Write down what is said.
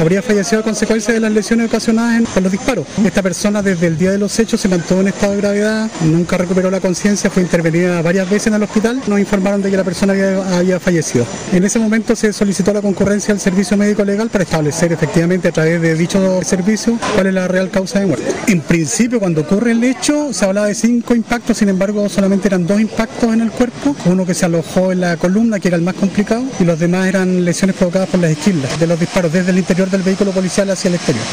habría fallecido a consecuencia de las lesiones ocasionadas por los disparos. Esta persona desde el día de los hechos se mantuvo en estado de gravedad, nunca recuperó la conciencia, fue intervenida varias veces en el hospital, nos informaron de que la persona había, fallecido. En ese momento se solicitó la concurrencia al servicio médico legal para establecer efectivamente a través de dicho servicio cuál es la real causa de muerte. En principio, cuando ocurre el hecho, se hablaba de cinco impactos, sin embargo, solamente eran dos impactos en el cuerpo, uno que se alojó en la columna, que era el más complicado, y los demás eran lesiones provocadas por las esquilas de los disparos desde el interior del vehículo policial hacia el exterior.